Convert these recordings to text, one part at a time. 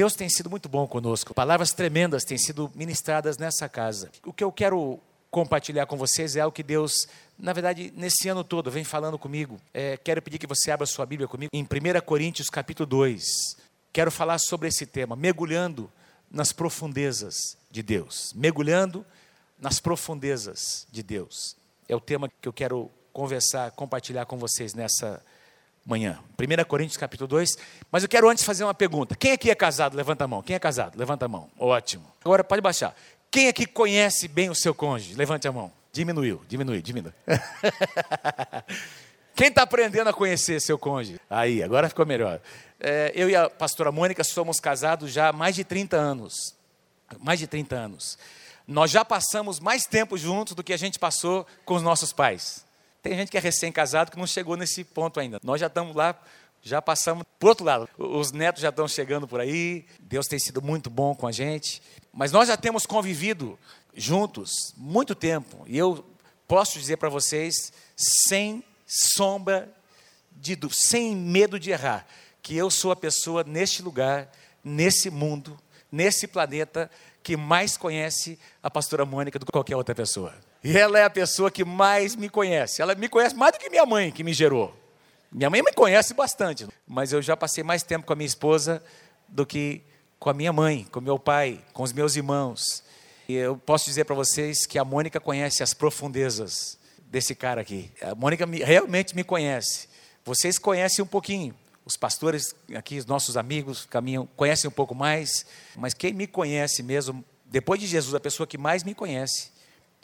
Deus tem sido muito bom conosco. Palavras tremendas têm sido ministradas nessa casa. O que eu quero compartilhar com vocês é algo que Deus, na verdade, nesse ano todo, vem falando comigo. É, quero pedir que você abra sua Bíblia comigo em 1 Coríntios capítulo 2. Quero falar sobre esse tema, mergulhando nas profundezas de Deus. Mergulhando nas profundezas de Deus. É o tema que eu quero conversar, compartilhar com vocês nessa manhã. 1 Coríntios capítulo 2. Mas eu quero antes fazer uma pergunta. Quem aqui é casado? Levanta a mão. Quem é casado? Levanta a mão. Ótimo. Agora pode baixar. Quem aqui conhece bem o seu cônjuge? Levante a mão. Diminuiu, diminuiu, diminuiu. Quem está aprendendo a conhecer seu cônjuge? Aí, agora ficou melhor. É, eu e a pastora Mônica somos casados já há mais de 30 anos. Mais de 30 anos. Nós já passamos mais tempo juntos do que a gente passou com os nossos pais. Tem gente que é recém-casado que não chegou nesse ponto ainda. Nós já estamos lá, já passamos para outro lado. Os netos já estão chegando por aí. Deus tem sido muito bom com a gente. Mas nós já temos convivido juntos muito tempo. E eu posso dizer para vocês, sem sombra de dúvida, sem medo de errar, que eu sou a pessoa neste lugar, nesse mundo, nesse planeta, que mais conhece a pastora Mônica do que qualquer outra pessoa. E ela é a pessoa que mais me conhece. Ela me conhece mais do que minha mãe, que me gerou. Minha mãe me conhece bastante, mas eu já passei mais tempo com a minha esposa do que com a minha mãe, com meu pai, com os meus irmãos. E eu posso dizer para vocês que a Mônica conhece as profundezas desse cara aqui. A Mônica me, realmente me conhece. Vocês conhecem um pouquinho. Os pastores aqui, os nossos amigos, caminham, conhecem um pouco mais. Mas quem me conhece mesmo, depois de Jesus, a pessoa que mais me conhece,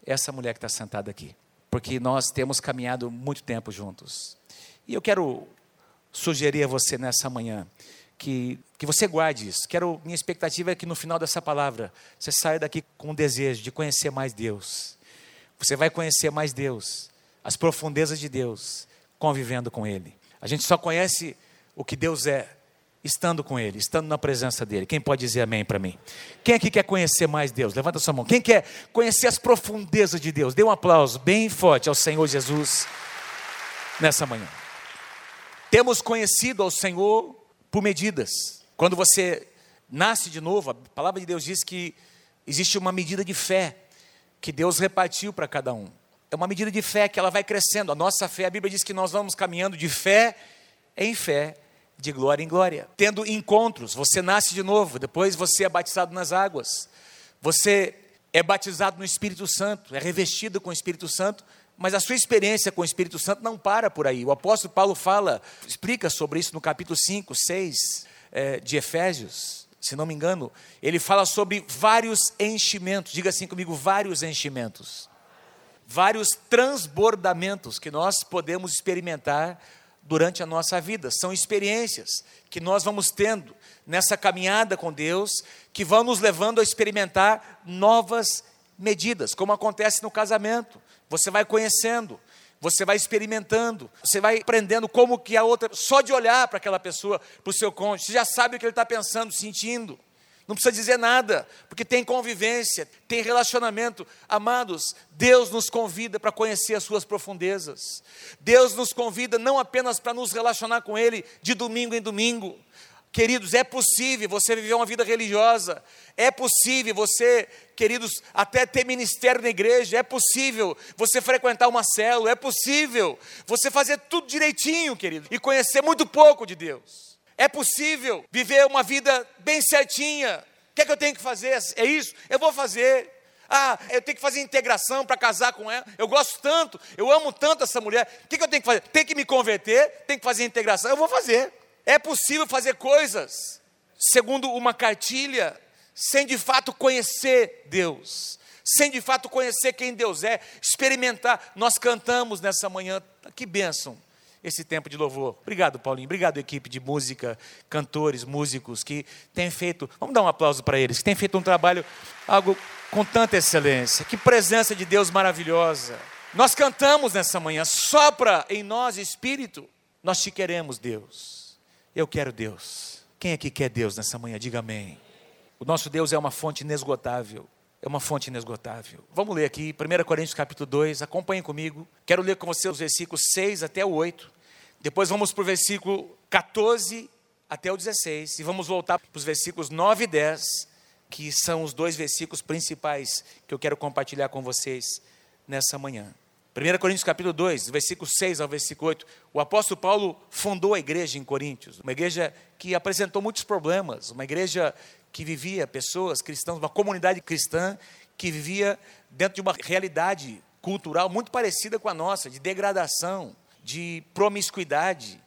essa mulher que está sentada aqui. Porque nós temos caminhado muito tempo juntos. E eu quero sugerir a você nessa manhã que, que você guarde isso. Quero, minha expectativa é que no final dessa palavra você saia daqui com o desejo de conhecer mais Deus. Você vai conhecer mais Deus, as profundezas de Deus, convivendo com Ele. A gente só conhece o que Deus é estando com Ele, estando na presença dEle. Quem pode dizer amém para mim? Quem aqui quer conhecer mais Deus? Levanta sua mão. Quem quer conhecer as profundezas de Deus? Dê um aplauso bem forte ao Senhor Jesus nessa manhã. Temos conhecido ao Senhor por medidas. Quando você nasce de novo, a palavra de Deus diz que existe uma medida de fé que Deus repartiu para cada um. É uma medida de fé que ela vai crescendo. A nossa fé, a Bíblia diz que nós vamos caminhando de fé em fé, de glória em glória. Tendo encontros, você nasce de novo, depois você é batizado nas águas. Você é batizado no Espírito Santo, é revestido com o Espírito Santo, mas a sua experiência com o Espírito Santo não para por aí. O apóstolo Paulo fala, explica sobre isso no capítulo 5, 6 é, de Efésios, se não me engano. Ele fala sobre vários enchimentos, diga assim comigo: vários enchimentos. Vários transbordamentos que nós podemos experimentar durante a nossa vida. São experiências que nós vamos tendo nessa caminhada com Deus, que vão nos levando a experimentar novas medidas, como acontece no casamento. Você vai conhecendo, você vai experimentando, você vai aprendendo como que a outra, só de olhar para aquela pessoa, para o seu cônjuge, você já sabe o que ele está pensando, sentindo. Não precisa dizer nada, porque tem convivência, tem relacionamento. Amados, Deus nos convida para conhecer as suas profundezas. Deus nos convida não apenas para nos relacionar com Ele de domingo em domingo, Queridos, é possível você viver uma vida religiosa, é possível você, queridos, até ter ministério na igreja, é possível você frequentar uma célula, é possível você fazer tudo direitinho, querido, e conhecer muito pouco de Deus. É possível viver uma vida bem certinha. O que é que eu tenho que fazer? É isso? Eu vou fazer. Ah, eu tenho que fazer integração para casar com ela. Eu gosto tanto, eu amo tanto essa mulher. O que, que eu tenho que fazer? Tem que me converter, tem que fazer integração. Eu vou fazer. É possível fazer coisas segundo uma cartilha, sem de fato conhecer Deus, sem de fato conhecer quem Deus é, experimentar. Nós cantamos nessa manhã, que bênção esse tempo de louvor. Obrigado, Paulinho. Obrigado, equipe de música, cantores, músicos que têm feito. Vamos dar um aplauso para eles, que têm feito um trabalho, algo com tanta excelência. Que presença de Deus maravilhosa. Nós cantamos nessa manhã, sopra em nós espírito. Nós te queremos, Deus. Eu quero Deus. Quem aqui quer Deus nessa manhã? Diga amém. O nosso Deus é uma fonte inesgotável. É uma fonte inesgotável. Vamos ler aqui, 1 Coríntios capítulo 2, acompanhe comigo. Quero ler com você os versículos 6 até o 8. Depois vamos para o versículo 14 até o 16 e vamos voltar para os versículos 9 e 10, que são os dois versículos principais que eu quero compartilhar com vocês nessa manhã. 1 Coríntios capítulo 2, versículo 6 ao versículo 8, o apóstolo Paulo fundou a igreja em Coríntios, uma igreja que apresentou muitos problemas, uma igreja que vivia pessoas cristãs, uma comunidade cristã que vivia dentro de uma realidade cultural muito parecida com a nossa, de degradação, de promiscuidade.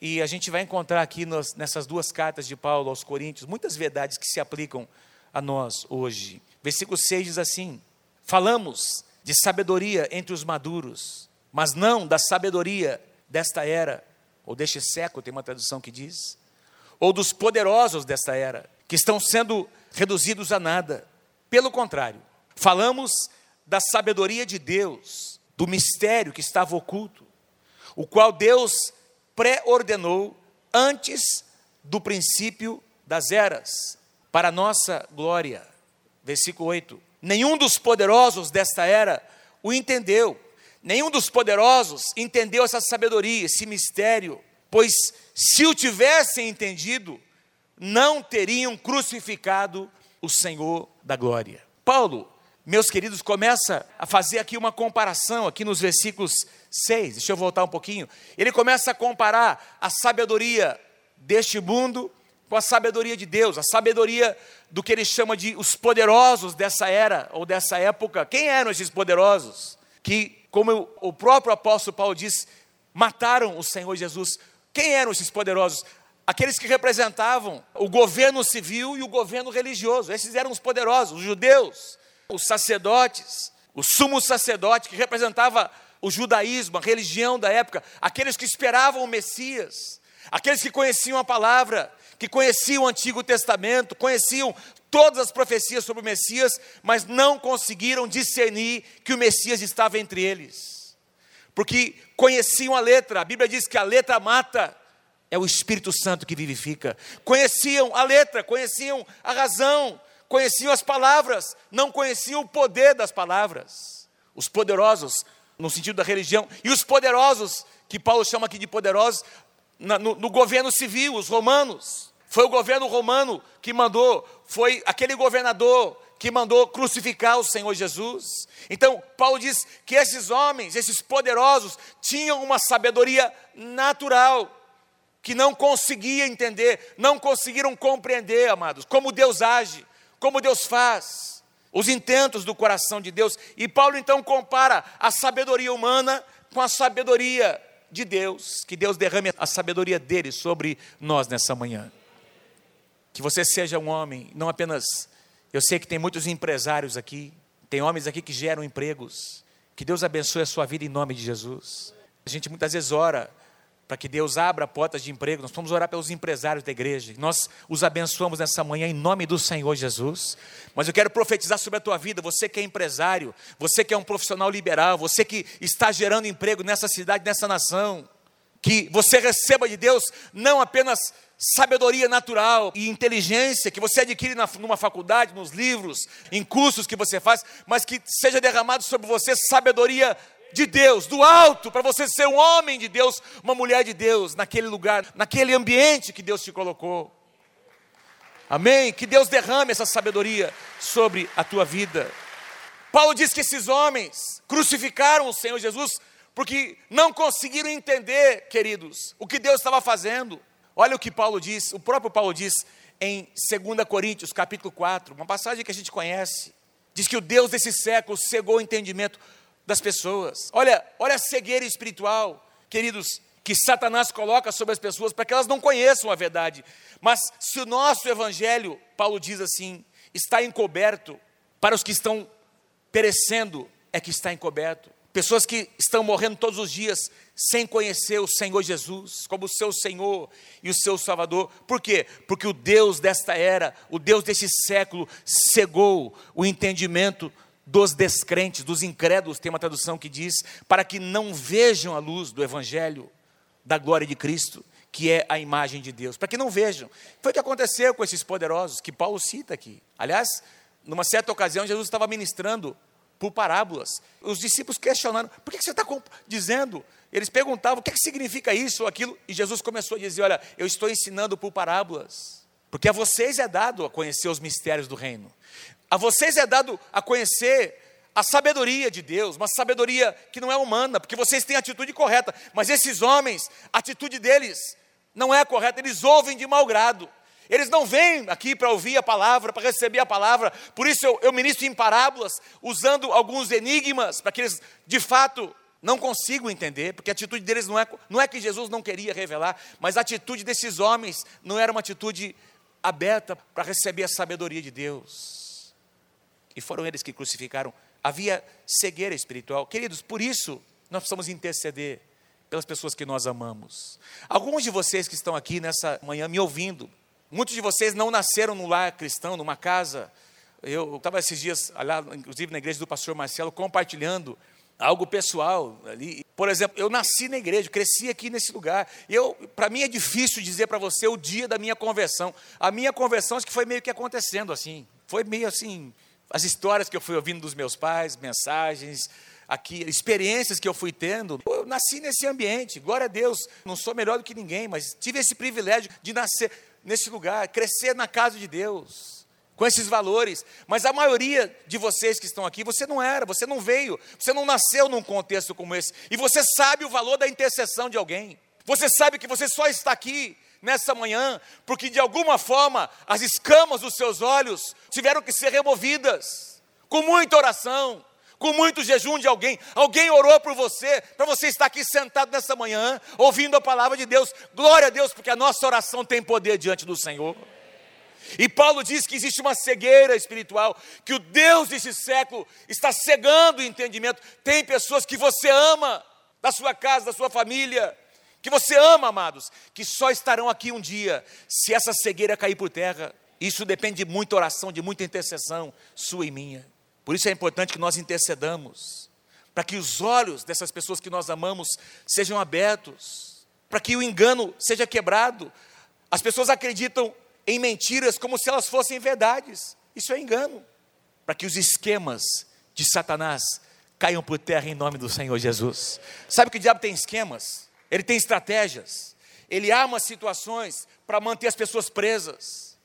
E a gente vai encontrar aqui nos, nessas duas cartas de Paulo aos Coríntios muitas verdades que se aplicam a nós hoje. Versículo 6 diz assim: Falamos de sabedoria entre os maduros, mas não da sabedoria desta era, ou deste século, tem uma tradução que diz, ou dos poderosos desta era, que estão sendo reduzidos a nada. Pelo contrário, falamos da sabedoria de Deus, do mistério que estava oculto, o qual Deus pré-ordenou antes do princípio das eras, para nossa glória. Versículo 8 Nenhum dos poderosos desta era o entendeu. Nenhum dos poderosos entendeu essa sabedoria, esse mistério, pois se o tivessem entendido, não teriam crucificado o Senhor da glória. Paulo, meus queridos, começa a fazer aqui uma comparação, aqui nos versículos 6, deixa eu voltar um pouquinho. Ele começa a comparar a sabedoria deste mundo com a sabedoria de Deus, a sabedoria do que ele chama de os poderosos dessa era ou dessa época. Quem eram esses poderosos? Que, como o próprio apóstolo Paulo diz, mataram o Senhor Jesus. Quem eram esses poderosos? Aqueles que representavam o governo civil e o governo religioso. Esses eram os poderosos, os judeus, os sacerdotes, o sumo sacerdote que representava o judaísmo, a religião da época, aqueles que esperavam o Messias, aqueles que conheciam a palavra, que conheciam o Antigo Testamento, conheciam todas as profecias sobre o Messias, mas não conseguiram discernir que o Messias estava entre eles. Porque conheciam a letra, a Bíblia diz que a letra mata, é o Espírito Santo que vivifica. Conheciam a letra, conheciam a razão, conheciam as palavras, não conheciam o poder das palavras. Os poderosos, no sentido da religião, e os poderosos, que Paulo chama aqui de poderosos, no, no governo civil, os romanos. Foi o governo romano que mandou, foi aquele governador que mandou crucificar o Senhor Jesus. Então, Paulo diz que esses homens, esses poderosos, tinham uma sabedoria natural, que não conseguia entender, não conseguiram compreender, amados, como Deus age, como Deus faz, os intentos do coração de Deus. E Paulo então compara a sabedoria humana com a sabedoria de Deus, que Deus derrame a sabedoria dele sobre nós nessa manhã. Que você seja um homem, não apenas. Eu sei que tem muitos empresários aqui, tem homens aqui que geram empregos. Que Deus abençoe a sua vida em nome de Jesus. A gente muitas vezes ora para que Deus abra portas de emprego. Nós vamos orar pelos empresários da igreja. Nós os abençoamos nessa manhã em nome do Senhor Jesus. Mas eu quero profetizar sobre a tua vida, você que é empresário, você que é um profissional liberal, você que está gerando emprego nessa cidade, nessa nação, que você receba de Deus não apenas sabedoria natural e inteligência que você adquire na, numa faculdade, nos livros, em cursos que você faz, mas que seja derramado sobre você sabedoria de Deus, do alto, para você ser um homem de Deus, uma mulher de Deus, naquele lugar, naquele ambiente que Deus te colocou. Amém? Que Deus derrame essa sabedoria sobre a tua vida. Paulo diz que esses homens crucificaram o Senhor Jesus porque não conseguiram entender, queridos, o que Deus estava fazendo. Olha o que Paulo diz, o próprio Paulo diz em 2 Coríntios, capítulo 4, uma passagem que a gente conhece. Diz que o Deus desse século cegou o entendimento das pessoas. Olha, olha a cegueira espiritual, queridos, que Satanás coloca sobre as pessoas para que elas não conheçam a verdade. Mas se o nosso evangelho, Paulo diz assim, está encoberto para os que estão perecendo, é que está encoberto. Pessoas que estão morrendo todos os dias sem conhecer o Senhor Jesus como o seu Senhor e o seu Salvador. Por quê? Porque o Deus desta era, o Deus desse século, cegou o entendimento dos descrentes, dos incrédulos, tem uma tradução que diz, para que não vejam a luz do Evangelho da glória de Cristo, que é a imagem de Deus, para que não vejam. Foi o que aconteceu com esses poderosos, que Paulo cita aqui. Aliás, numa certa ocasião, Jesus estava ministrando por parábolas. Os discípulos questionaram: por que você está dizendo? Eles perguntavam o que, que significa isso ou aquilo, e Jesus começou a dizer: Olha, eu estou ensinando por parábolas, porque a vocês é dado a conhecer os mistérios do reino, a vocês é dado a conhecer a sabedoria de Deus, uma sabedoria que não é humana, porque vocês têm a atitude correta, mas esses homens, a atitude deles não é correta, eles ouvem de mau grado. Eles não vêm aqui para ouvir a palavra, para receber a palavra, por isso eu, eu ministro em parábolas, usando alguns enigmas, para que eles de fato não consigam entender, porque a atitude deles não é, não é que Jesus não queria revelar, mas a atitude desses homens não era uma atitude aberta para receber a sabedoria de Deus. E foram eles que crucificaram. Havia cegueira espiritual. Queridos, por isso nós precisamos interceder pelas pessoas que nós amamos. Alguns de vocês que estão aqui nessa manhã me ouvindo, Muitos de vocês não nasceram no lar cristão, numa casa. Eu estava esses dias, lá, inclusive na igreja do pastor Marcelo, compartilhando algo pessoal ali. Por exemplo, eu nasci na igreja, cresci aqui nesse lugar. Eu, para mim é difícil dizer para você o dia da minha conversão. A minha conversão acho que foi meio que acontecendo assim. Foi meio assim, as histórias que eu fui ouvindo dos meus pais, mensagens, aqui, experiências que eu fui tendo. Eu nasci nesse ambiente. Glória a Deus, não sou melhor do que ninguém, mas tive esse privilégio de nascer nesse lugar, crescer na casa de Deus, com esses valores. Mas a maioria de vocês que estão aqui, você não era, você não veio, você não nasceu num contexto como esse. E você sabe o valor da intercessão de alguém. Você sabe que você só está aqui nessa manhã porque de alguma forma as escamas dos seus olhos tiveram que ser removidas com muita oração, com muito jejum de alguém. Alguém orou por você, para você estar aqui sentado nessa manhã, ouvindo a palavra de Deus. Glória a Deus, porque a nossa oração tem poder diante do Senhor. E Paulo diz que existe uma cegueira espiritual, que o Deus desse século está cegando o entendimento. Tem pessoas que você ama, da sua casa, da sua família, que você ama, amados, que só estarão aqui um dia, se essa cegueira cair por terra. Isso depende de muita oração, de muita intercessão, sua e minha. Por isso é importante que nós intercedamos, para que os olhos dessas pessoas que nós amamos sejam abertos, para que o engano seja quebrado. As pessoas acreditam em mentiras como se elas fossem verdades. Isso é engano. Para que os esquemas de Satanás caiam por terra em nome do Senhor Jesus. Sabe que o diabo tem esquemas? Ele tem estratégias. Ele arma situações para manter as pessoas presas.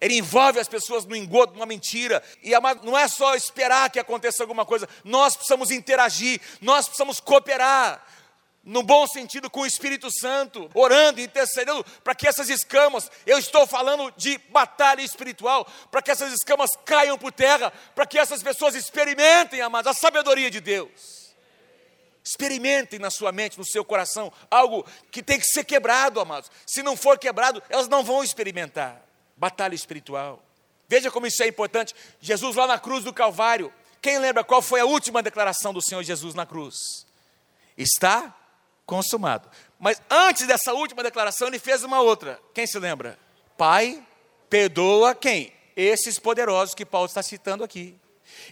Ele envolve as pessoas no engodo, numa mentira. E não é só esperar que aconteça alguma coisa. Nós precisamos interagir, nós precisamos cooperar. No bom sentido, com o Espírito Santo, orando, intercedendo, para que essas escamas, eu estou falando de batalha espiritual, para que essas escamas caiam por terra, para que essas pessoas experimentem, amados, a sabedoria de Deus. Experimentem na sua mente, no seu coração, algo que tem que ser quebrado, amados. Se não for quebrado, elas não vão experimentar batalha espiritual. Veja como isso é importante. Jesus lá na cruz do Calvário. Quem lembra qual foi a última declaração do Senhor Jesus na cruz? Está consumado. Mas antes dessa última declaração, ele fez uma outra. Quem se lembra? Pai, perdoa quem? Esses poderosos que Paulo está citando aqui.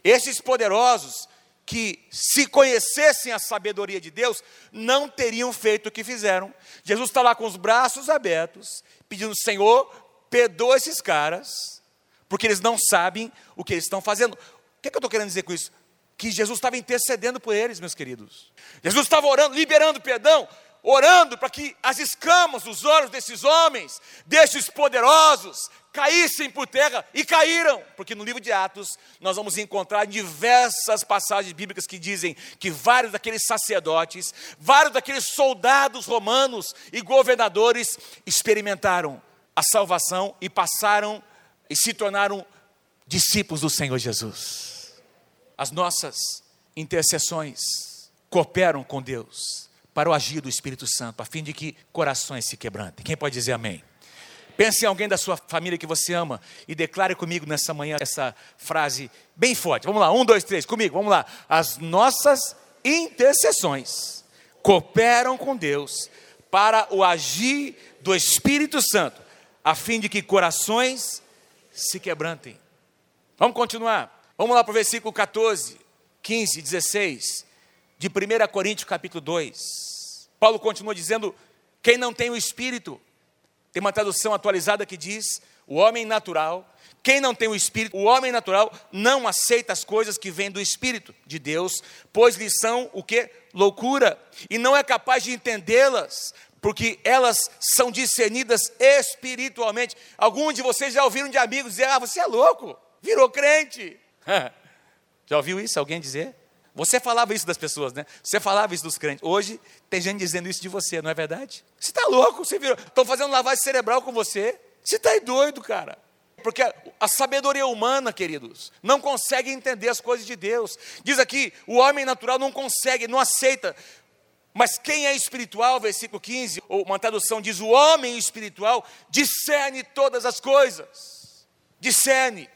Esses poderosos que, se conhecessem a sabedoria de Deus, não teriam feito o que fizeram. Jesus está lá com os braços abertos, pedindo: Senhor, perdoa esses caras, porque eles não sabem o que eles estão fazendo. O que, é que eu estou querendo dizer com isso? Que Jesus estava intercedendo por eles, meus queridos. Jesus estava orando, liberando perdão, orando para que as escamas dos olhos desses homens, desses poderosos, caíssem por terra e caíram, porque no livro de Atos nós vamos encontrar diversas passagens bíblicas que dizem que vários daqueles sacerdotes, vários daqueles soldados romanos e governadores experimentaram a salvação e passaram e se tornaram discípulos do Senhor Jesus. As nossas intercessões cooperam com Deus para o agir do Espírito Santo, a fim de que corações se quebrantem. Quem pode dizer amém? Pense em alguém da sua família que você ama e declare comigo nessa manhã essa frase bem forte. Vamos lá, um, dois, três, comigo, vamos lá. As nossas intercessões cooperam com Deus para o agir do Espírito Santo a fim de que corações se quebrantem. Vamos continuar. Vamos lá para o versículo 14, 15, 16 de 1 Coríntios capítulo 2. Paulo continua dizendo: quem não tem o espírito, tem uma tradução atualizada que diz: o homem natural, Quem não tem o Espírito, o homem natural, não aceita as coisas que vêm do Espírito de Deus, pois lhes são o que? Loucura. E não é capaz de entendê-las, porque elas são discernidas espiritualmente. Alguns de vocês já ouviram de amigos dizer: Ah, você é louco, virou crente. já ouviu isso? Alguém dizer? Você falava isso das pessoas, né? Você falava isso dos crentes. Hoje tem gente dizendo isso de você, não é verdade? Você está louco, você virou. Estão fazendo lavagem cerebral com você. Você está doido, cara. Porque a, a, sabedoria humana, queridos, não consegue entender as coisas de Deus. Diz aqui, o homem natural não consegue, não aceita mas quem é espiritual, versículo 15, ou uma tradução diz: o homem espiritual discerne todas as coisas. Discerne.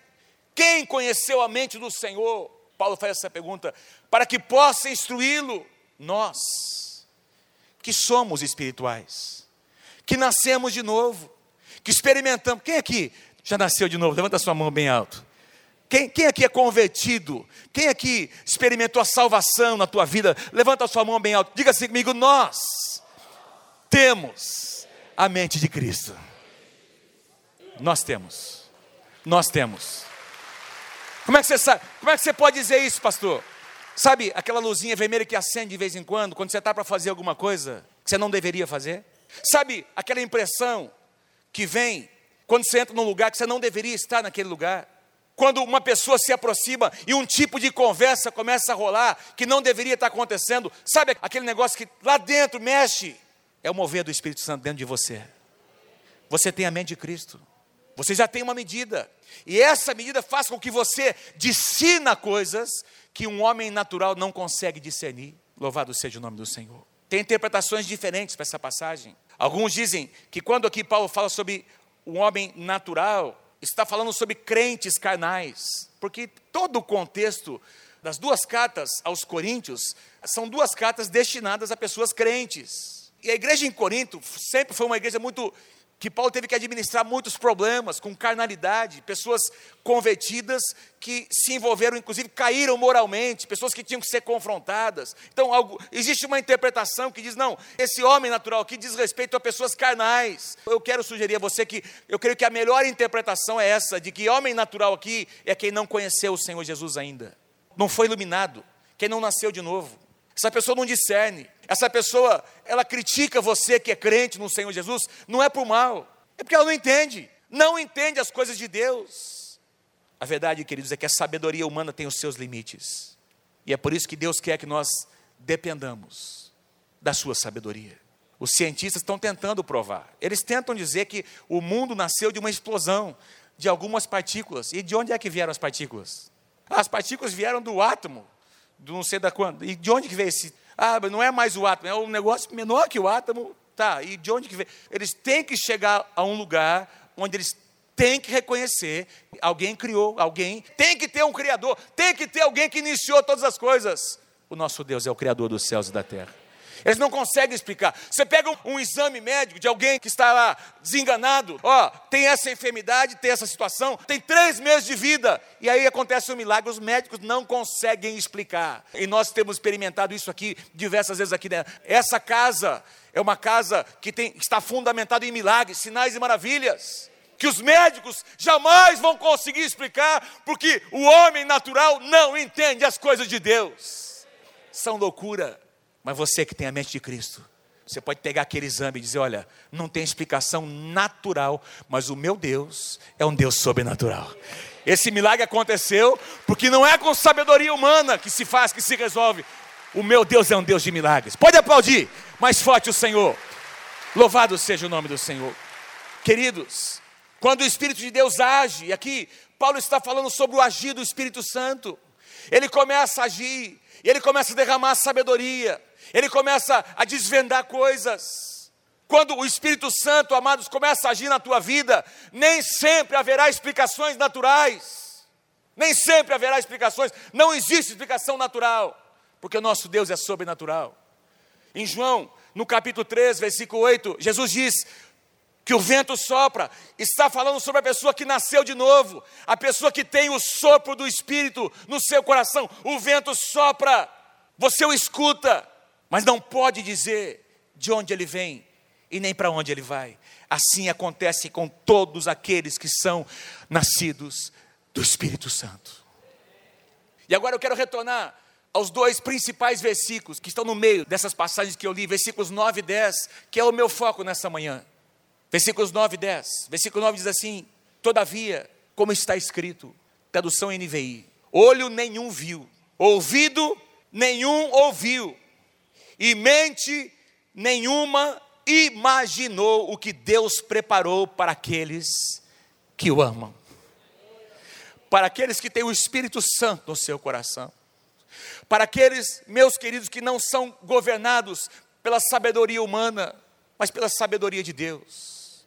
Quem conheceu a mente do Senhor? Paulo faz essa pergunta, para que possa instruí-lo. Nós, que somos espirituais, que nascemos de novo, que experimentamos. Quem aqui já nasceu de novo? Levanta a sua mão bem alto. Quem, quem, aqui é convertido? Quem aqui experimentou a salvação na tua vida? Levanta a sua mão bem alto. Diga assim comigo: nós temos a mente de Cristo. Nós temos. Nós temos. Como é que você sabe? Como é que você pode dizer isso, pastor? Sabe aquela luzinha vermelha que acende de vez em quando, quando você está para fazer alguma coisa que você não deveria fazer? Sabe aquela impressão que vem quando você entra num lugar que você não deveria estar naquele lugar? quando uma pessoa se aproxima e um tipo de conversa começa a rolar que não deveria estar acontecendo, sabe aquele negócio que lá dentro mexe? É o mover do Espírito Santo dentro de você. Você tem a mente de Cristo. Você já tem uma medida. E essa medida faz com que você discina coisas que um homem natural não consegue discernir. Louvado seja o nome do Senhor. Tem interpretações diferentes para essa passagem. Alguns dizem que quando aqui Paulo fala sobre um homem natural, está falando sobre crentes carnais, porque todo o contexto das duas cartas aos Coríntios são duas cartas destinadas a pessoas crentes. E a igreja em Corinto sempre foi uma igreja muito que Paulo teve que administrar muitos problemas com carnalidade, pessoas convertidas que se envolveram, inclusive caíram moralmente, pessoas que tinham que ser confrontadas. Então, algo, existe uma interpretação que diz: não, esse homem natural aqui diz respeito a pessoas carnais. Eu quero sugerir a você que eu creio que a melhor interpretação é essa, de que homem natural aqui é quem não conheceu o Senhor Jesus ainda, não foi iluminado, quem não nasceu de novo. Essa pessoa não discerne. Essa pessoa, ela critica você que é crente no Senhor Jesus, não é por mal, é porque ela não entende. Não entende as coisas de Deus. A verdade, queridos, é que a sabedoria humana tem os seus limites. E é por isso que Deus quer que nós dependamos da sua sabedoria. Os cientistas estão tentando provar. Eles tentam dizer que o mundo nasceu de uma explosão de algumas partículas. E de onde é que vieram as partículas? As partículas vieram do átomo do não sei da quando. E de onde que veio esse? Ah, não é mais o átomo, é um negócio menor que o átomo. Tá, e de onde que veio? Eles têm que chegar a um lugar onde eles têm que reconhecer alguém criou, alguém tem que ter um criador, tem que ter alguém que iniciou todas as coisas. O nosso Deus é o criador dos céus e da terra. Eles não conseguem explicar. Você pega um, exame médico de alguém que está lá desenganado, ó, tem essa enfermidade, tem essa situação, tem três meses de vida, e aí acontece um milagre, os médicos não conseguem explicar. E nós temos experimentado isso aqui diversas vezes aqui dentro. Essa casa é uma casa que tem, está fundamentada em milagres, sinais e maravilhas. Que os médicos jamais vão conseguir explicar, porque o homem natural não entende as coisas de Deus. São loucura. Mas você que tem a mente de Cristo, você pode pegar aquele exame e dizer: olha, não tem explicação natural, mas o meu Deus é um Deus sobrenatural. Esse milagre aconteceu porque não é com sabedoria humana que se faz, que se resolve. O meu Deus é um Deus de milagres. Pode aplaudir mais forte o Senhor. Louvado seja o nome do Senhor. Queridos, quando o Espírito de Deus age, e aqui Paulo está falando sobre o agir do Espírito Santo, ele começa a agir, ele começa a derramar sabedoria, ele começa a desvendar coisas. Quando o Espírito Santo, amados, começa a agir na tua vida, nem sempre haverá explicações naturais. Nem sempre haverá explicações. Não existe explicação natural, porque o nosso Deus é sobrenatural. Em João, no capítulo 3, versículo 8, Jesus diz: que o vento sopra, está falando sobre a pessoa que nasceu de novo, a pessoa que tem o sopro do Espírito no seu coração. O vento sopra, você o escuta, mas não pode dizer de onde ele vem e nem para onde ele vai. Assim acontece com todos aqueles que são nascidos do Espírito Santo. E agora eu quero retornar aos dois principais versículos que estão no meio dessas passagens que eu li, versículos 9 e 10, que é o meu foco nessa manhã. Versículos 9 e 10. Versículo 9 diz assim: Todavia, como está escrito, tradução NVI, olho nenhum viu, ouvido nenhum ouviu, e mente nenhuma imaginou o que Deus preparou para aqueles que o amam. Para aqueles que têm o Espírito Santo no seu coração. Para aqueles, meus queridos, que não são governados pela sabedoria humana, mas pela sabedoria de Deus.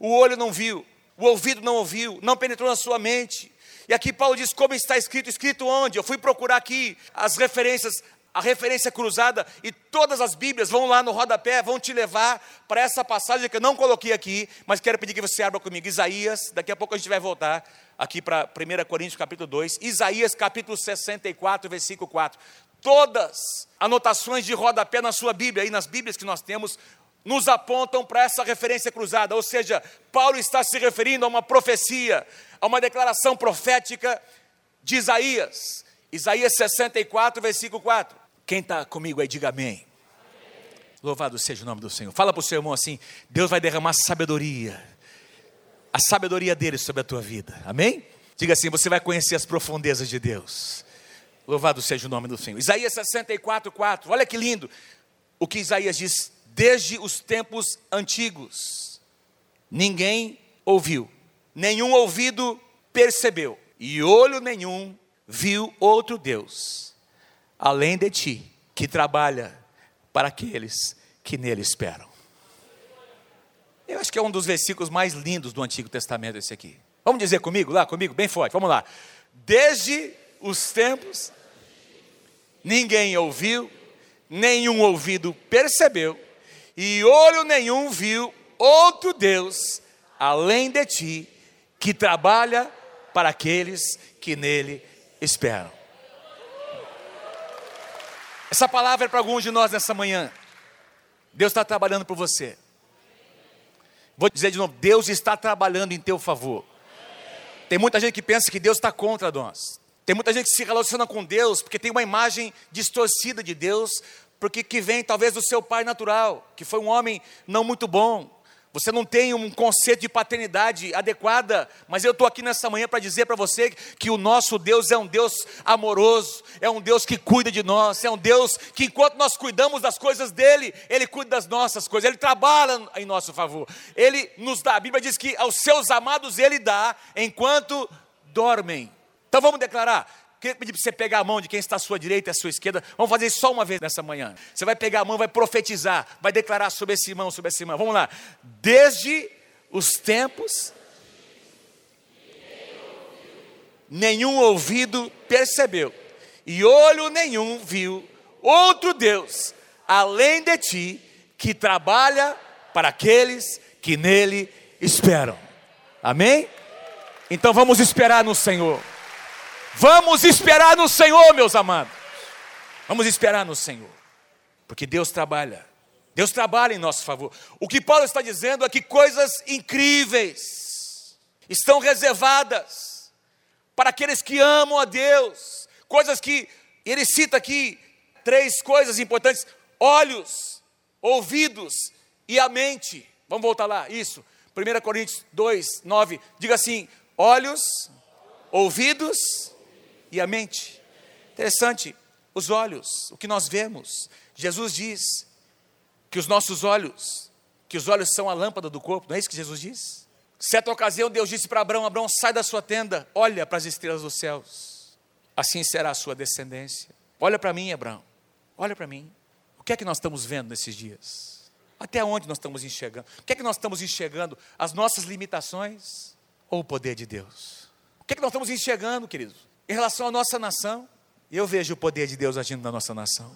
O olho não viu, o ouvido não ouviu, não penetrou na sua mente. E aqui Paulo diz como está escrito, escrito onde? Eu fui procurar aqui as referências, a referência cruzada, e todas as Bíblias vão lá no rodapé, vão te levar para essa passagem que eu não coloquei aqui, mas quero pedir que você abra comigo. Isaías, daqui a pouco a gente vai voltar aqui para 1 Coríntios capítulo 2, Isaías capítulo 64, versículo 4. Todas anotações de rodapé na sua Bíblia, aí nas Bíblias que nós temos, nos apontam para essa referência cruzada, ou seja, Paulo está se referindo a uma profecia, a uma declaração profética de Isaías, Isaías 64, versículo 4. Quem está comigo aí, diga amém. amém. Louvado seja o nome do Senhor. Fala para o seu irmão assim: Deus vai derramar sabedoria a sabedoria dele sobre a tua vida. Amém? Diga assim: você vai conhecer as profundezas de Deus. Louvado seja o nome do Senhor. Isaías 64, 4. Olha que lindo o que Isaías diz. Desde os tempos antigos, ninguém ouviu, nenhum ouvido percebeu, e olho nenhum viu outro Deus, além de ti, que trabalha para aqueles que nele esperam. Eu acho que é um dos versículos mais lindos do Antigo Testamento esse aqui. Vamos dizer comigo, lá comigo, bem forte. Vamos lá. Desde os tempos, ninguém ouviu, nenhum ouvido percebeu, e olho nenhum viu outro Deus além de ti, que trabalha para aqueles que nele esperam. Essa palavra é para alguns de nós nessa manhã. Deus está trabalhando por você. Vou dizer de novo: Deus está trabalhando em teu favor. Tem muita gente que pensa que Deus está contra nós. Tem muita gente que se relaciona com Deus porque tem uma imagem distorcida de Deus, porque que vem talvez do seu pai natural, que foi um homem não muito bom, você não tem um conceito de paternidade adequada, mas eu estou aqui nessa manhã para dizer para você que o nosso Deus é um Deus amoroso, é um Deus que cuida de nós, é um Deus que enquanto nós cuidamos das coisas dele, ele cuida das nossas coisas, ele trabalha em nosso favor. Ele nos dá, a Bíblia diz que aos seus amados ele dá enquanto dormem. Então vamos declarar: Queria pedir para você pegar a mão de quem está à sua direita e à sua esquerda. Vamos fazer isso só uma vez nessa manhã. Você vai pegar a mão, vai profetizar, vai declarar sobre esse irmão, sobre essa irmã. Vamos lá. Desde os tempos, nenhum ouvido percebeu, e olho nenhum viu outro Deus, além de ti, que trabalha para aqueles que nele esperam. Amém? Então vamos esperar no Senhor. Vamos esperar no Senhor, meus amados. Vamos esperar no Senhor, porque Deus trabalha. Deus trabalha em nosso favor. O que Paulo está dizendo é que coisas incríveis estão reservadas para aqueles que amam a Deus. Coisas que ele cita aqui três coisas importantes: olhos, ouvidos e a mente. Vamos voltar lá, isso. 1 Coríntios 2, 9. Diga assim: olhos, ouvidos e a mente. Interessante, os olhos, o que nós vemos. Jesus diz que os nossos olhos, que os olhos são a lâmpada do corpo, não é isso que Jesus diz? Certa ocasião, Deus disse para Abraão: Abraão, sai da sua tenda, olha para as estrelas dos céus, assim será a sua descendência. Olha para mim, Abraão, olha para mim. O que é que nós estamos vendo nesses dias? Até onde nós estamos enxergando? O que é que nós estamos enxergando? As nossas limitações ou o poder de Deus? O que é que nós estamos enxergando, queridos? Em relação à nossa nação, eu vejo o poder de Deus agindo na nossa nação.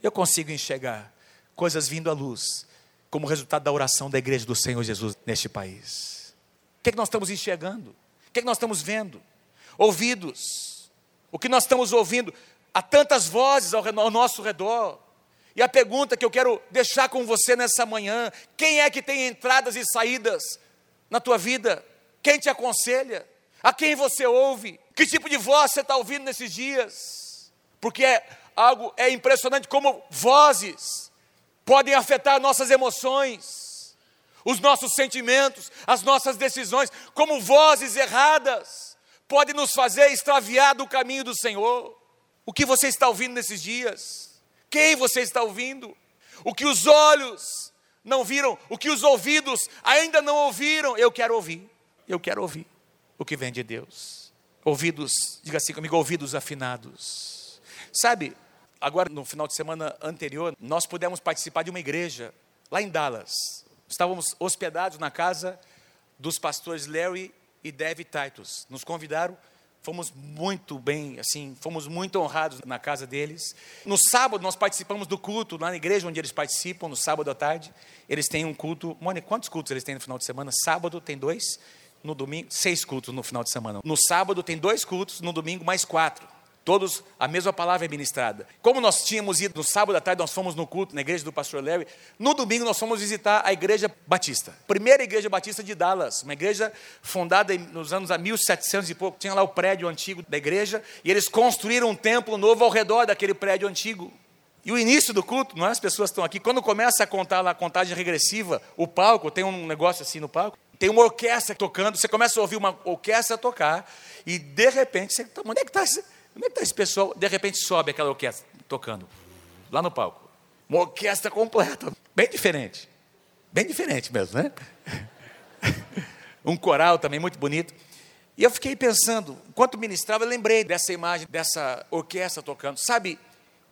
Eu consigo enxergar coisas vindo à luz, como resultado da oração da igreja do Senhor Jesus neste país. O que, é que nós estamos enxergando? O que, é que nós estamos vendo? Ouvidos. O que nós estamos ouvindo? Há tantas vozes ao, ao nosso redor. E a pergunta que eu quero deixar com você nessa manhã: quem é que tem entradas e saídas na tua vida? Quem te aconselha? A quem você ouve? Que tipo de voz você está ouvindo nesses dias? Porque é algo é impressionante como vozes podem afetar nossas emoções, os nossos sentimentos, as nossas decisões, como vozes erradas podem nos fazer extraviar do caminho do Senhor. O que você está ouvindo nesses dias? Quem você está ouvindo? O que os olhos não viram, o que os ouvidos ainda não ouviram, eu quero ouvir. Eu quero ouvir o que vem de Deus. Ouvidos, diga assim comigo, ouvidos afinados. Sabe, agora no final de semana anterior, nós pudemos participar de uma igreja lá em Dallas. Estávamos hospedados na casa dos pastores Larry e Dave Titus. Nos convidaram, fomos muito bem, assim, fomos muito honrados na casa deles. No sábado nós participamos do culto lá na igreja onde eles participam, no sábado à tarde. Eles têm um culto. Mônica, quantos cultos eles têm no final de semana? Sábado tem dois, no domingo, seis cultos no final de semana. No sábado tem dois cultos, no domingo mais quatro. Todos a mesma palavra é ministrada. Como nós tínhamos ido no sábado à tarde, nós fomos no culto na igreja do pastor Larry. No domingo nós fomos visitar a igreja batista. Primeira igreja batista de Dallas, uma igreja fundada nos anos a 1700 e pouco. Tinha lá o prédio antigo da igreja e eles construíram um templo novo ao redor daquele prédio antigo. E o início do culto, não é? as pessoas estão aqui, quando começa a contar lá a contagem regressiva, o palco, tem um negócio assim no palco, tem uma orquestra tocando, você começa a ouvir uma orquestra tocar, e de repente, você, onde é que está esse, onde é que tá esse pessoal? De repente sobe aquela orquestra tocando, lá no palco. Uma orquestra completa, bem diferente. Bem diferente mesmo, né? um coral também muito bonito. E eu fiquei pensando, enquanto ministrava, eu lembrei dessa imagem, dessa orquestra tocando. Sabe,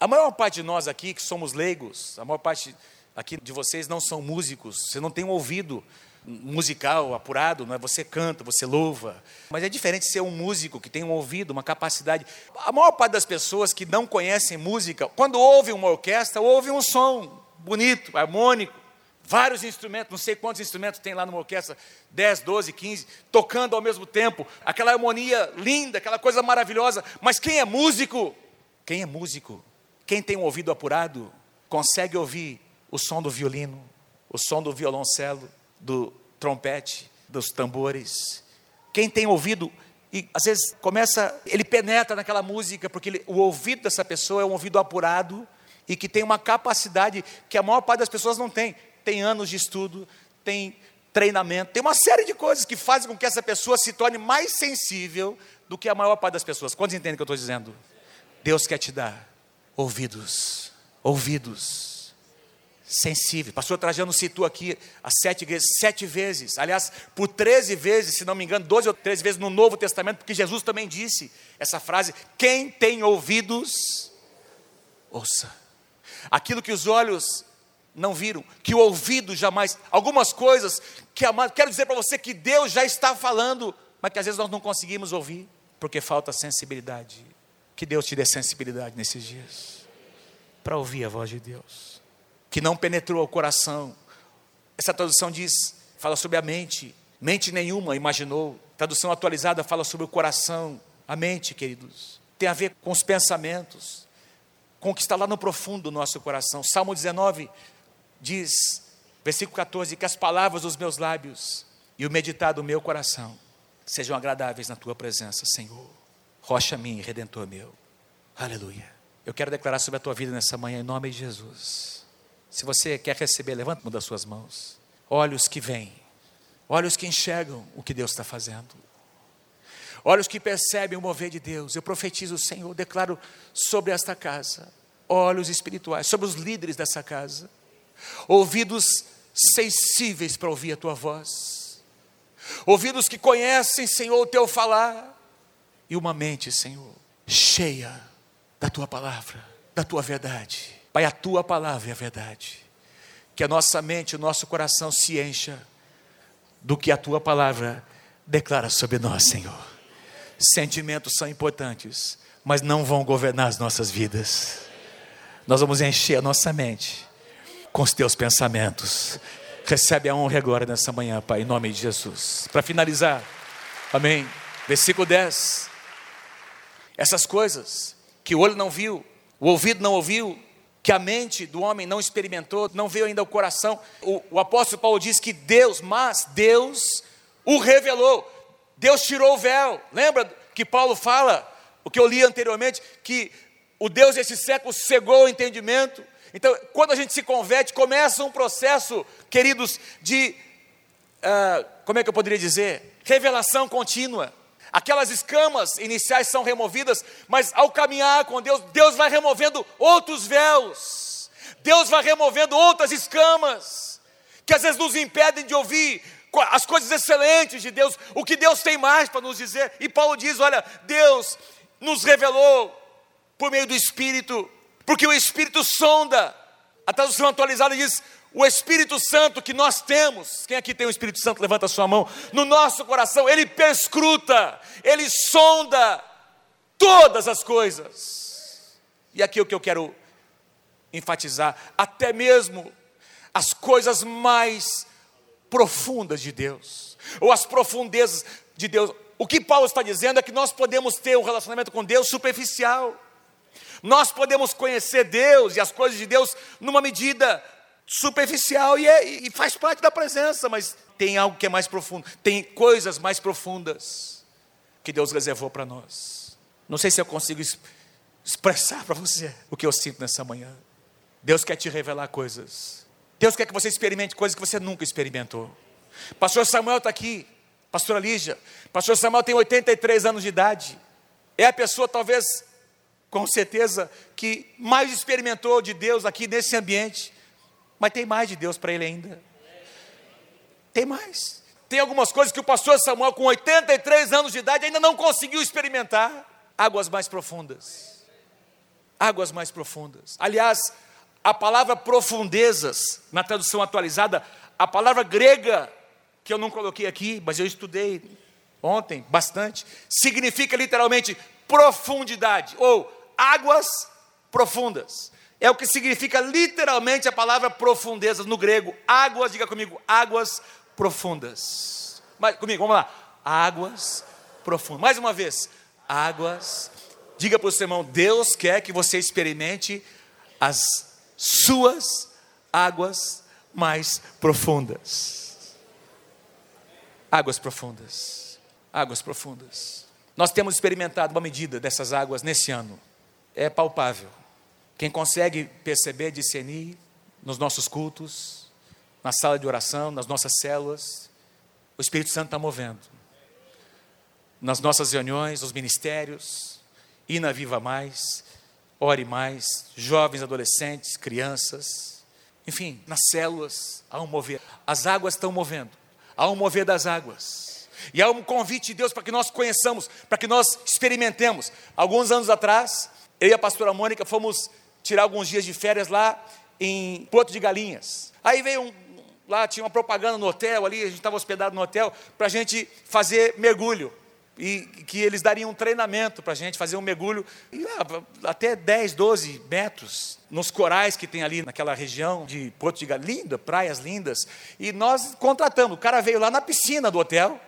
a maior parte de nós aqui que somos leigos, a maior parte aqui de vocês não são músicos, você não tem um ouvido musical apurado, não é? Você canta, você louva. Mas é diferente ser um músico que tem um ouvido, uma capacidade. A maior parte das pessoas que não conhecem música, quando ouve uma orquestra, ouve um som bonito, harmônico, vários instrumentos, não sei quantos instrumentos tem lá numa orquestra, 10, 12, 15, tocando ao mesmo tempo, aquela harmonia linda, aquela coisa maravilhosa. Mas quem é músico? Quem é músico? Quem tem um ouvido apurado, consegue ouvir o som do violino, o som do violoncelo, do trompete, dos tambores. Quem tem ouvido e às vezes começa, ele penetra naquela música, porque ele, o ouvido dessa pessoa é um ouvido apurado e que tem uma capacidade que a maior parte das pessoas não tem. Tem anos de estudo, tem treinamento, tem uma série de coisas que fazem com que essa pessoa se torne mais sensível do que a maior parte das pessoas. Quantos entendem o que eu estou dizendo? Deus quer te dar ouvidos, ouvidos sensível. Pastor Trajano citou aqui as sete sete vezes, aliás, por treze vezes, se não me engano, doze ou treze vezes no Novo Testamento, porque Jesus também disse essa frase: quem tem ouvidos, ouça. Aquilo que os olhos não viram, que o ouvido jamais, algumas coisas que amado, quero dizer para você que Deus já está falando, mas que às vezes nós não conseguimos ouvir, porque falta sensibilidade. Que Deus te dê sensibilidade nesses dias, para ouvir a voz de Deus que não penetrou o coração. Essa tradução diz, fala sobre a mente. Mente nenhuma imaginou. Tradução atualizada fala sobre o coração. A mente, queridos, tem a ver com os pensamentos, com o que está lá no profundo do nosso coração. Salmo 19 diz, versículo 14, que as palavras dos meus lábios e o meditar do meu coração sejam agradáveis na tua presença, Senhor. Rocha minha e redentor meu. Aleluia. Eu quero declarar sobre a tua vida nessa manhã em nome de Jesus. Se você quer receber, levanta uma das suas mãos. Olhos que veem, olhos que enxergam o que Deus está fazendo. Olhos que percebem o mover de Deus. Eu profetizo, Senhor, declaro sobre esta casa, olhos espirituais, sobre os líderes dessa casa, ouvidos sensíveis para ouvir a tua voz, ouvidos que conhecem, Senhor, o teu falar, e uma mente, Senhor, cheia da tua palavra, da tua verdade Pai, a tua palavra é a verdade. Que a nossa mente, o nosso coração se encha do que a tua palavra declara sobre nós, Senhor. Sentimentos são importantes, mas não vão governar as nossas vidas. Nós vamos encher a nossa mente com os teus pensamentos. Recebe a honra agora nessa manhã, Pai, em nome de Jesus. Para finalizar, amém. Versículo 10. Essas coisas que o olho não viu, o ouvido não ouviu, que a mente do homem não experimentou, não veio ainda ao coração. O, o apóstolo Paulo diz que Deus, mas Deus o revelou. Deus tirou o véu. Lembra que Paulo fala, o que eu li anteriormente, que o Deus desse século cegou o entendimento. Então, quando a gente se converte, começa um processo, queridos, de, uh, como é que eu poderia dizer? Revelação contínua. Aquelas escamas iniciais são removidas, mas ao caminhar com Deus, Deus vai removendo outros véus, Deus vai removendo outras escamas, que às vezes nos impedem de ouvir as coisas excelentes de Deus, o que Deus tem mais para nos dizer. E Paulo diz: olha, Deus nos revelou por meio do Espírito, porque o Espírito sonda. A tradução atualizada diz: o Espírito Santo que nós temos, quem aqui tem o Espírito Santo, levanta a sua mão, no nosso coração, ele perscruta, ele sonda todas as coisas. E aqui é o que eu quero enfatizar, até mesmo as coisas mais profundas de Deus, ou as profundezas de Deus. O que Paulo está dizendo é que nós podemos ter um relacionamento com Deus superficial. Nós podemos conhecer Deus e as coisas de Deus numa medida superficial e, é, e faz parte da presença, mas tem algo que é mais profundo, tem coisas mais profundas que Deus reservou para nós. Não sei se eu consigo expressar para você o que eu sinto nessa manhã. Deus quer te revelar coisas. Deus quer que você experimente coisas que você nunca experimentou. Pastor Samuel está aqui, pastora Lígia. Pastor Samuel tem 83 anos de idade. É a pessoa, talvez, com certeza, que mais experimentou de Deus aqui nesse ambiente. Mas tem mais de Deus para ele ainda. Tem mais. Tem algumas coisas que o pastor Samuel, com 83 anos de idade, ainda não conseguiu experimentar. Águas mais profundas. Águas mais profundas. Aliás, a palavra profundezas, na tradução atualizada, a palavra grega, que eu não coloquei aqui, mas eu estudei ontem bastante, significa literalmente profundidade, ou águas profundas. É o que significa literalmente a palavra profundezas no grego. Águas, diga comigo, águas profundas. Mas comigo, vamos lá. Águas profundas. Mais uma vez, águas. Diga para o seu irmão, Deus quer que você experimente as suas águas mais profundas. Águas profundas. Águas profundas. Nós temos experimentado uma medida dessas águas nesse ano. É palpável. Quem consegue perceber, discernir nos nossos cultos, na sala de oração, nas nossas células, o Espírito Santo está movendo. Nas nossas reuniões, nos ministérios, Ina Viva Mais, Ore Mais, jovens, adolescentes, crianças, enfim, nas células, há um mover. As águas estão movendo, há um mover das águas. E há um convite de Deus para que nós conheçamos, para que nós experimentemos. Alguns anos atrás, eu e a pastora Mônica fomos tirar alguns dias de férias lá em Porto de Galinhas. Aí veio um, lá tinha uma propaganda no hotel ali, a gente estava hospedado no hotel, para a gente fazer mergulho. E que eles dariam um treinamento para a gente fazer um mergulho ah, até 10, 12 metros, nos corais que tem ali naquela região de Porto de Galinhas, linda, praias lindas. E nós contratamos, o cara veio lá na piscina do hotel,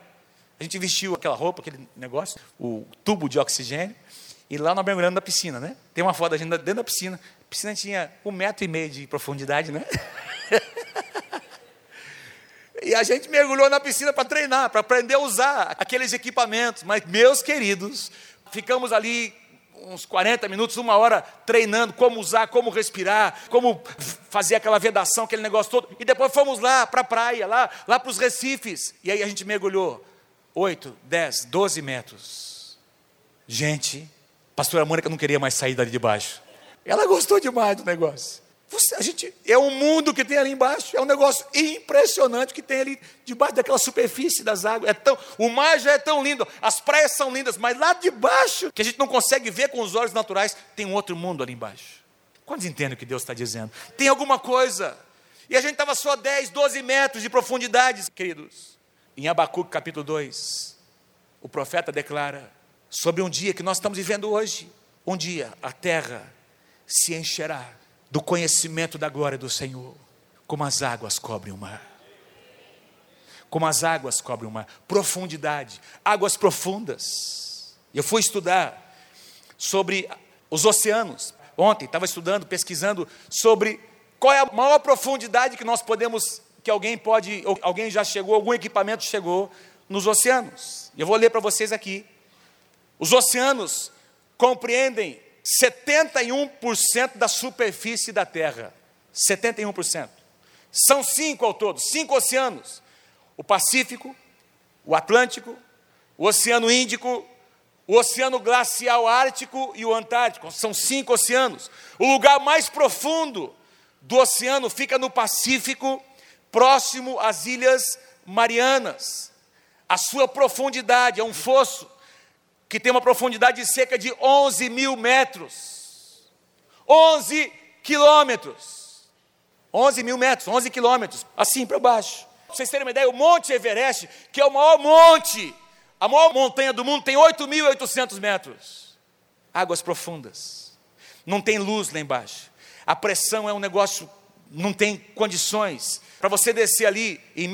a gente vestiu aquela roupa, aquele negócio, o tubo de oxigênio, e lá nós mergulhando na piscina, né? Tem uma foto da gente dentro da piscina. A piscina tinha um metro e meio de profundidade, né? e a gente mergulhou na piscina para treinar, para aprender a usar aqueles equipamentos. Mas, meus queridos, ficamos ali uns 40 minutos, uma hora treinando como usar, como respirar, como fazer aquela vedação, aquele negócio todo. E depois fomos lá para a praia, lá, lá para os recifes. E aí a gente mergulhou 8, 10, 12 metros. Gente, pastora Mônica não queria mais sair dali de baixo. Ela gostou demais do negócio. Você, a gente, é um mundo que tem ali embaixo, é um negócio impressionante que tem ali debaixo daquela superfície das águas. É tão, o mar já é tão lindo, as praias são lindas, mas lá de baixo, que a gente não consegue ver com os olhos naturais, tem um outro mundo ali embaixo. Quantos entendem o que Deus está dizendo? Tem alguma coisa. E a gente estava só 10, 12 metros de profundidade, queridos. Em Abacuque capítulo 2, o profeta declara: sobre um dia que nós estamos vivendo hoje. Um dia a terra se encherá do conhecimento da glória do Senhor, como as águas cobrem o mar. Como as águas cobrem o mar, profundidade, águas profundas. Eu fui estudar sobre os oceanos. ontem, estava estudando, pesquisando sobre qual é a maior profundidade que nós podemos, que alguém pode, alguém já chegou, algum equipamento chegou nos oceanos. Eu vou ler para vocês aqui. Os oceanos compreendem 71% da superfície da Terra. 71%. São cinco ao todo, cinco oceanos: o Pacífico, o Atlântico, o Oceano Índico, o Oceano Glacial Ártico e o Antártico. São cinco oceanos. O lugar mais profundo do oceano fica no Pacífico, próximo às Ilhas Marianas. A sua profundidade é um fosso que tem uma profundidade de cerca de 11 mil metros. 11 quilômetros. 11 mil metros, 11 quilômetros, assim para baixo. Para vocês terem uma ideia, o Monte Everest, que é o maior monte, a maior montanha do mundo, tem 8.800 metros. Águas profundas. Não tem luz lá embaixo. A pressão é um negócio, não tem condições. Para você descer ali em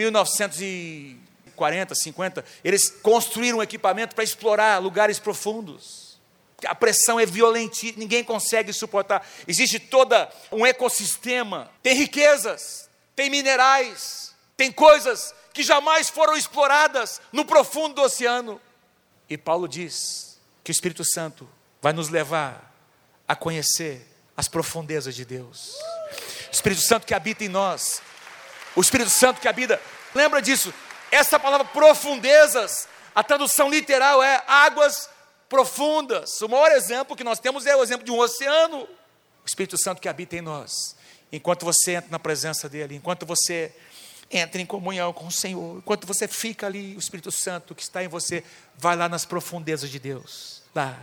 1940, 50, eles construíram um equipamento para explorar lugares profundos. A pressão é violenta, ninguém consegue suportar. Existe todo um ecossistema, tem riquezas, tem minerais, tem coisas que jamais foram exploradas no profundo do oceano. E Paulo diz que o Espírito Santo vai nos levar a conhecer as profundezas de Deus. O Espírito Santo que habita em nós, o Espírito Santo que habita, lembra disso? Essa palavra profundezas, a tradução literal é águas profundas. O maior exemplo que nós temos é o exemplo de um oceano. O Espírito Santo que habita em nós. Enquanto você entra na presença dele, enquanto você entra em comunhão com o Senhor, enquanto você fica ali, o Espírito Santo que está em você vai lá nas profundezas de Deus. Lá,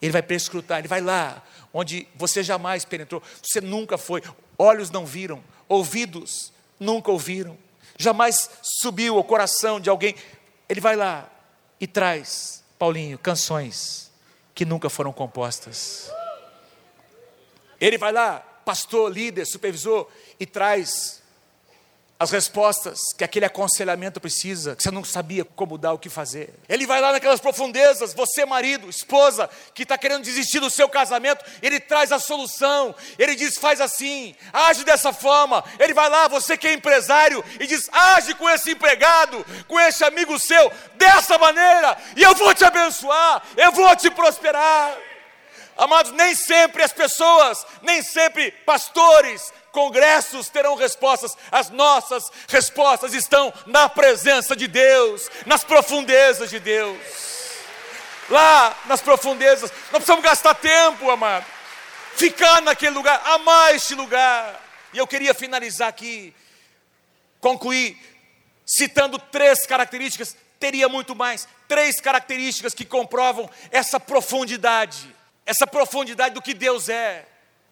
ele vai perscrutar, ele vai lá, onde você jamais penetrou, você nunca foi, olhos não viram, ouvidos nunca ouviram, jamais subiu ao coração de alguém. Ele vai lá e traz, Paulinho, canções que nunca foram compostas. Ele vai lá, pastor, líder, supervisor, e traz as respostas que aquele aconselhamento precisa, que você não sabia como dar, o que fazer. Ele vai lá naquelas profundezas, você, marido, esposa, que está querendo desistir do seu casamento, ele traz a solução, ele diz: faz assim, age dessa forma. Ele vai lá, você que é empresário, e diz: age com esse empregado, com esse amigo seu, dessa maneira, e eu vou te abençoar, eu vou te prosperar. Amados, nem sempre as pessoas, nem sempre pastores, congressos terão respostas, as nossas respostas estão na presença de Deus, nas profundezas de Deus. Lá nas profundezas, nós precisamos gastar tempo, amado, ficar naquele lugar, amar este lugar. E eu queria finalizar aqui, concluir, citando três características, teria muito mais, três características que comprovam essa profundidade, essa profundidade do que Deus é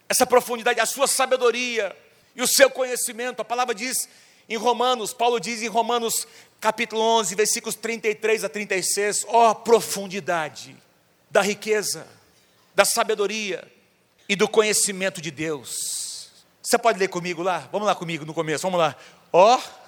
essa profundidade, a sua sabedoria e o seu conhecimento. A palavra diz em Romanos, Paulo diz em Romanos capítulo 11, versículos 33 a 36, ó oh, profundidade da riqueza, da sabedoria e do conhecimento de Deus. Você pode ler comigo lá? Vamos lá comigo no começo, vamos lá. Ó oh,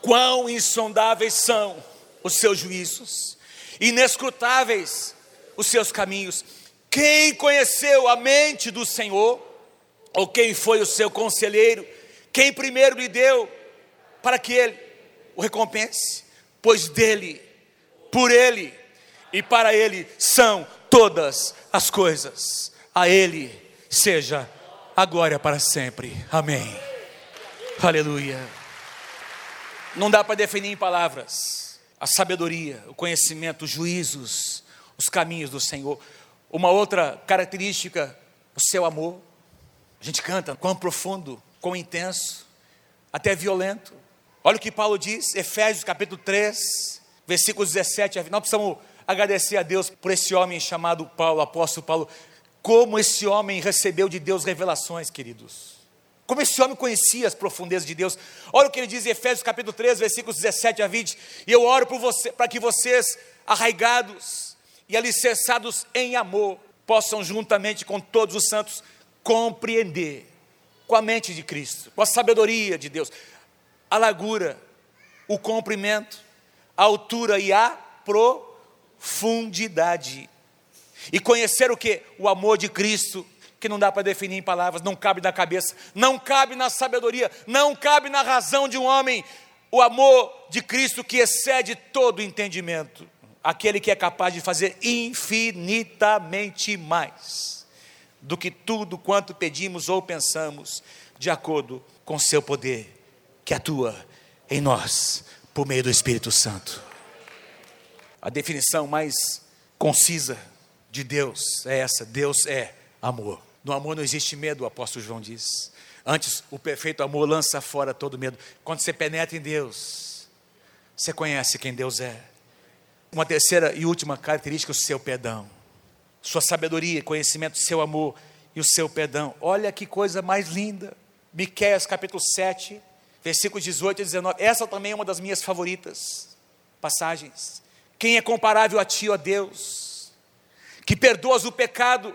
quão insondáveis são os seus juízos, inescrutáveis os seus caminhos. Quem conheceu a mente do Senhor? Ou quem foi o seu conselheiro? Quem primeiro lhe deu para que ele o recompense? Pois dele, por ele e para ele são todas as coisas. A ele seja a glória para sempre. Amém. Aleluia. Não dá para definir em palavras a sabedoria, o conhecimento, os juízos, os caminhos do Senhor. Uma outra característica, o seu amor. A gente canta quão profundo, quão intenso, até violento. Olha o que Paulo diz, Efésios capítulo 3, versículos 17 a 20. Nós precisamos agradecer a Deus por esse homem chamado Paulo, apóstolo Paulo. Como esse homem recebeu de Deus revelações, queridos. Como esse homem conhecia as profundezas de Deus. Olha o que ele diz em Efésios capítulo 3, versículos 17 a 20. E eu oro você, para que vocês, arraigados e alicerçados em amor, possam juntamente com todos os santos compreender com a mente de Cristo, com a sabedoria de Deus, a largura, o comprimento, a altura e a profundidade. E conhecer o que? O amor de Cristo, que não dá para definir em palavras, não cabe na cabeça, não cabe na sabedoria, não cabe na razão de um homem. O amor de Cristo que excede todo entendimento, aquele que é capaz de fazer infinitamente mais do que tudo quanto pedimos ou pensamos, de acordo com seu poder que atua em nós por meio do Espírito Santo. A definição mais concisa de Deus é essa: Deus é amor. No amor não existe medo, o apóstolo João diz. Antes, o perfeito amor lança fora todo medo. Quando você penetra em Deus, você conhece quem Deus é. Uma terceira e última característica, o seu perdão. Sua sabedoria, conhecimento, seu amor e o seu perdão. Olha que coisa mais linda. Miqueias capítulo 7, versículos 18 e 19. Essa também é uma das minhas favoritas passagens. Quem é comparável a ti, ó Deus, que perdoas o pecado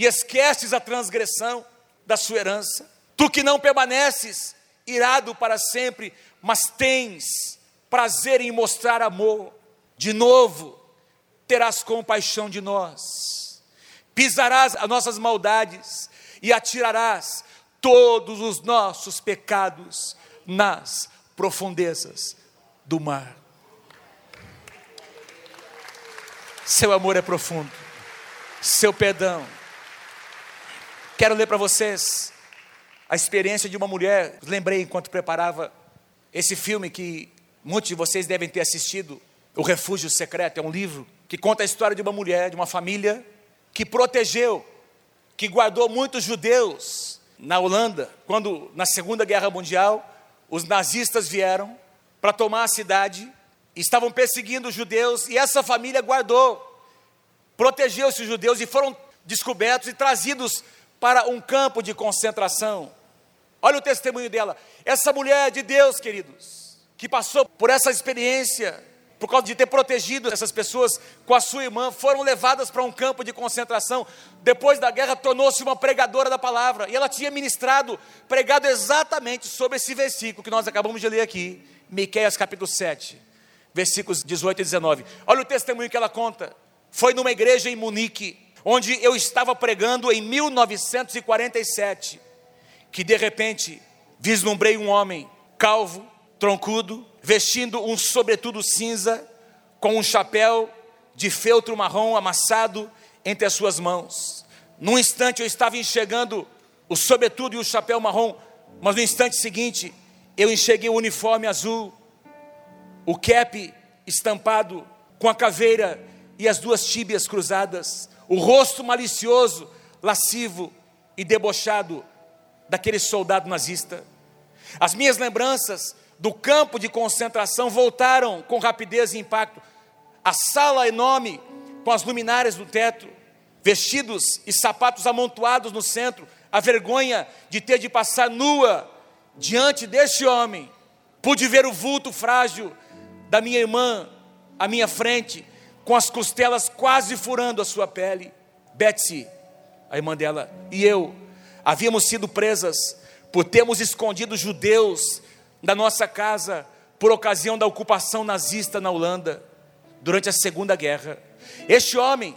e esqueces a transgressão da sua herança? Tu que não permaneces irado para sempre, mas tens prazer em mostrar amor, de novo terás compaixão de nós, pisarás as nossas maldades e atirarás todos os nossos pecados nas profundezas do mar. Seu amor é profundo, seu perdão. Quero ler para vocês a experiência de uma mulher. Lembrei enquanto preparava esse filme que muitos de vocês devem ter assistido, O Refúgio Secreto. É um livro que conta a história de uma mulher, de uma família que protegeu, que guardou muitos judeus na Holanda, quando na Segunda Guerra Mundial os nazistas vieram para tomar a cidade, estavam perseguindo os judeus e essa família guardou, protegeu esses judeus e foram descobertos e trazidos para um campo de concentração. Olha o testemunho dela. Essa mulher de Deus, queridos, que passou por essa experiência por causa de ter protegido essas pessoas com a sua irmã, foram levadas para um campo de concentração. Depois da guerra, tornou-se uma pregadora da palavra. E ela tinha ministrado, pregado exatamente sobre esse versículo que nós acabamos de ler aqui, Miqueias capítulo 7, versículos 18 e 19. Olha o testemunho que ela conta. Foi numa igreja em Munique, onde eu estava pregando em 1947, que de repente vislumbrei um homem calvo, troncudo, vestindo um sobretudo cinza, com um chapéu de feltro marrom amassado entre as suas mãos. Num instante eu estava enxergando o sobretudo e o chapéu marrom, mas no instante seguinte eu enxerguei o uniforme azul, o cap estampado com a caveira e as duas tíbias cruzadas, o rosto malicioso, lascivo e debochado daquele soldado nazista. As minhas lembranças do campo de concentração voltaram com rapidez e impacto. A sala enorme, com as luminárias do teto, vestidos e sapatos amontoados no centro, a vergonha de ter de passar nua diante deste homem. Pude ver o vulto frágil da minha irmã à minha frente, com as costelas quase furando a sua pele. Betsy, a irmã dela, e eu havíamos sido presas por termos escondido judeus da nossa casa por ocasião da ocupação nazista na Holanda durante a Segunda Guerra. Este homem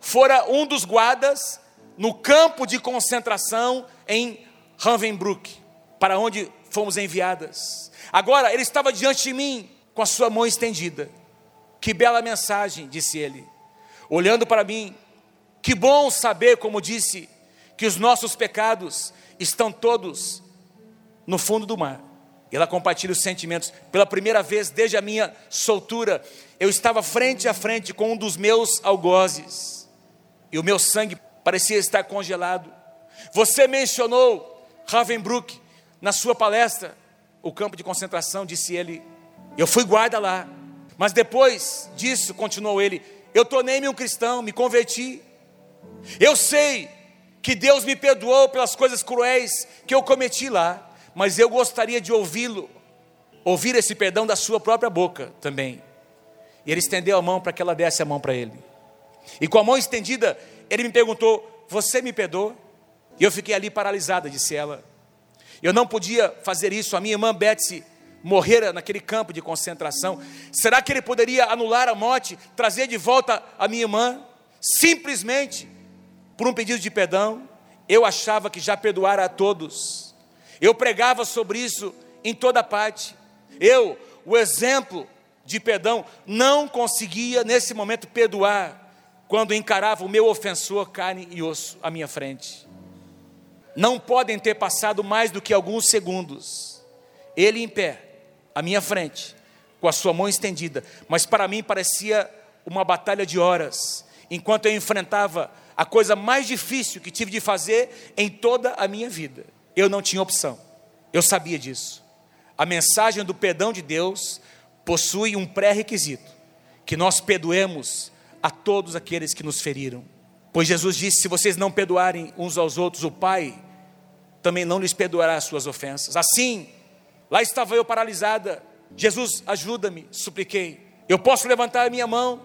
fora um dos guardas no campo de concentração em Ravensbrück, para onde fomos enviadas. Agora ele estava diante de mim com a sua mão estendida. Que bela mensagem, disse ele. Olhando para mim, que bom saber, como disse, que os nossos pecados estão todos no fundo do mar ela compartilha os sentimentos. Pela primeira vez desde a minha soltura, eu estava frente a frente com um dos meus algozes. E o meu sangue parecia estar congelado. Você mencionou Ravenbrook na sua palestra, o campo de concentração, disse ele. Eu fui guarda lá. Mas depois disso, continuou ele, eu tornei-me um cristão, me converti. Eu sei que Deus me perdoou pelas coisas cruéis que eu cometi lá mas eu gostaria de ouvi-lo, ouvir esse perdão da sua própria boca também. E ele estendeu a mão para que ela desse a mão para ele. E com a mão estendida, ele me perguntou: Você me perdoa? E eu fiquei ali paralisada, disse ela. Eu não podia fazer isso. A minha irmã Betsy morrera naquele campo de concentração? Será que ele poderia anular a morte, trazer de volta a minha irmã? Simplesmente por um pedido de perdão? Eu achava que já perdoara a todos. Eu pregava sobre isso em toda parte. Eu, o exemplo de perdão, não conseguia nesse momento perdoar quando encarava o meu ofensor, carne e osso, à minha frente. Não podem ter passado mais do que alguns segundos. Ele em pé, à minha frente, com a sua mão estendida, mas para mim parecia uma batalha de horas, enquanto eu enfrentava a coisa mais difícil que tive de fazer em toda a minha vida. Eu não tinha opção, eu sabia disso. A mensagem do perdão de Deus possui um pré-requisito: que nós perdoemos a todos aqueles que nos feriram. Pois Jesus disse: se vocês não perdoarem uns aos outros, o Pai também não lhes perdoará as suas ofensas. Assim, lá estava eu paralisada. Jesus, ajuda-me, supliquei. Eu posso levantar a minha mão,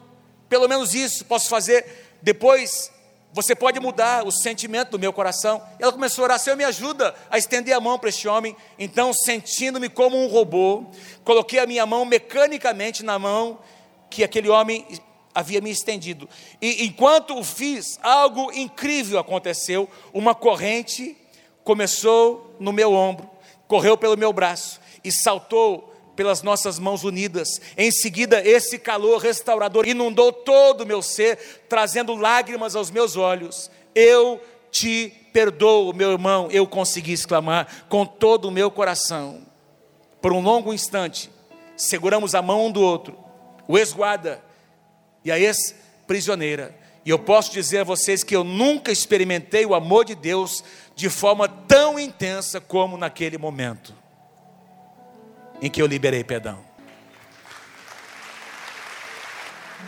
pelo menos isso posso fazer. Depois você pode mudar o sentimento do meu coração. Ela começou a orar, Senhor, me ajuda a estender a mão para este homem. Então, sentindo-me como um robô, coloquei a minha mão mecanicamente na mão que aquele homem havia me estendido. E enquanto o fiz, algo incrível aconteceu. Uma corrente começou no meu ombro, correu pelo meu braço e saltou pelas nossas mãos unidas. Em seguida, esse calor restaurador inundou todo o meu ser, trazendo lágrimas aos meus olhos. Eu te perdoo, meu irmão, eu consegui exclamar com todo o meu coração. Por um longo instante, seguramos a mão um do outro. O ex-guarda e a ex-prisioneira. E eu posso dizer a vocês que eu nunca experimentei o amor de Deus de forma tão intensa como naquele momento em que eu liberei perdão.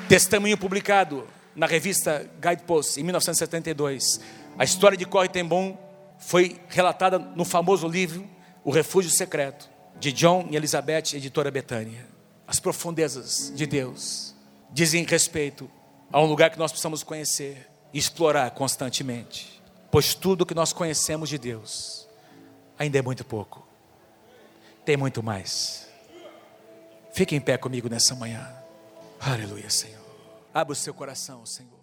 Testemunho publicado na revista Guidepost em 1972. A história de Corrie ten Boom foi relatada no famoso livro O Refúgio Secreto, de John e Elizabeth, editora Betânia. As profundezas de Deus dizem respeito a um lugar que nós precisamos conhecer e explorar constantemente, pois tudo que nós conhecemos de Deus ainda é muito pouco, tem muito mais. Fique em pé comigo nessa manhã. Aleluia, Senhor. Abra o seu coração, Senhor.